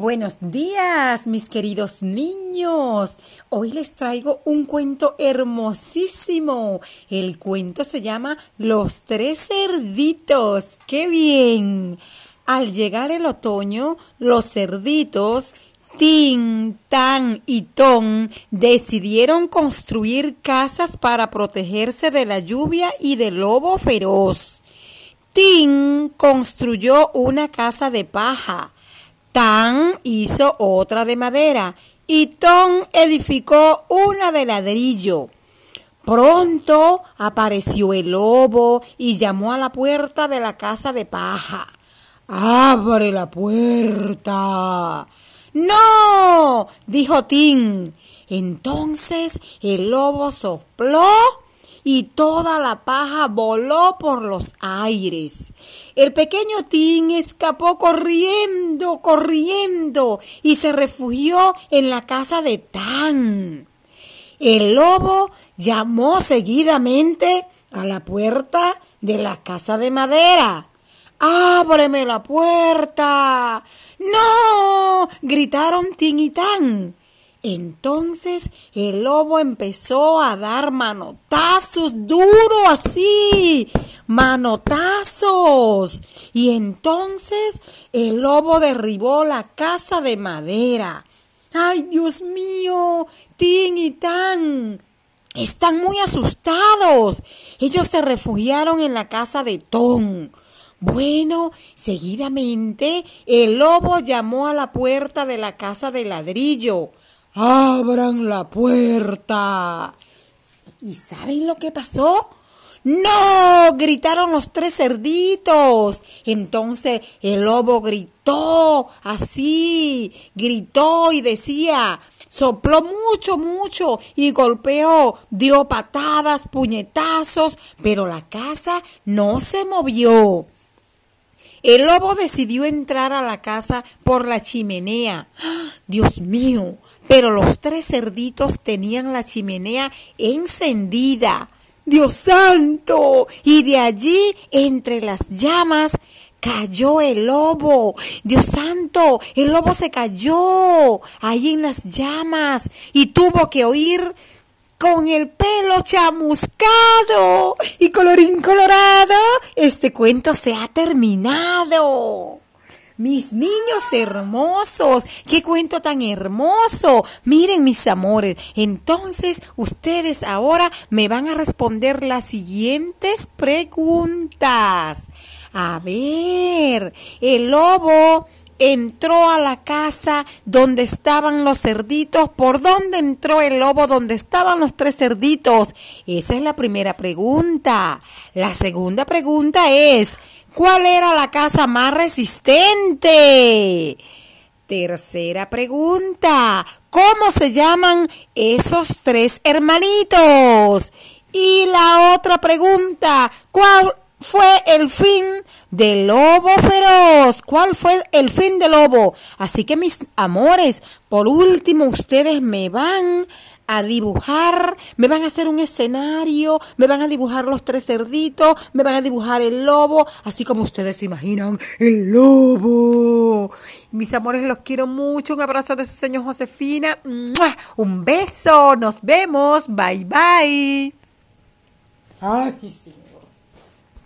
Buenos días, mis queridos niños. Hoy les traigo un cuento hermosísimo. El cuento se llama Los tres cerditos. ¡Qué bien! Al llegar el otoño, los cerditos Tin, Tan y Ton decidieron construir casas para protegerse de la lluvia y del lobo feroz. Tin construyó una casa de paja. Tan hizo otra de madera y Ton edificó una de ladrillo. Pronto apareció el lobo y llamó a la puerta de la casa de paja. ¡Abre la puerta! ¡No! dijo Tin. Entonces el lobo sopló y toda la paja voló por los aires. El pequeño Tin escapó corriendo, corriendo y se refugió en la casa de Tan. El lobo llamó seguidamente a la puerta de la casa de madera. ¡Ábreme la puerta! ¡No! gritaron Tin y Tan. Entonces el lobo empezó a dar manotazos duro así, manotazos. Y entonces el lobo derribó la casa de madera. ¡Ay, Dios mío! Tin y Tan. Están muy asustados. Ellos se refugiaron en la casa de Ton. Bueno, seguidamente el lobo llamó a la puerta de la casa de ladrillo. ¡Abran la puerta! ¿Y saben lo que pasó? ¡No! gritaron los tres cerditos. Entonces el lobo gritó así, gritó y decía, sopló mucho, mucho y golpeó, dio patadas, puñetazos, pero la casa no se movió. El lobo decidió entrar a la casa por la chimenea. ¡Ah! Dios mío, pero los tres cerditos tenían la chimenea encendida. Dios santo. Y de allí, entre las llamas, cayó el lobo. Dios santo, el lobo se cayó ahí en las llamas y tuvo que oír con el pelo chamuscado y colorín colorado, este cuento se ha terminado. Mis niños hermosos, qué cuento tan hermoso. Miren mis amores, entonces ustedes ahora me van a responder las siguientes preguntas. A ver, el lobo entró a la casa donde estaban los cerditos. ¿Por dónde entró el lobo donde estaban los tres cerditos? Esa es la primera pregunta. La segunda pregunta es, ¿cuál era la casa más resistente? Tercera pregunta, ¿cómo se llaman esos tres hermanitos? Y la otra pregunta, ¿cuál fue el fin del lobo feroz? ¿Cuál fue el fin del lobo? Así que mis amores, por último ustedes me van a dibujar, me van a hacer un escenario, me van a dibujar los tres cerditos, me van a dibujar el lobo, así como ustedes se imaginan, el lobo. Mis amores, los quiero mucho, un abrazo de su señor Josefina, un beso, nos vemos, bye bye. Ay, sí.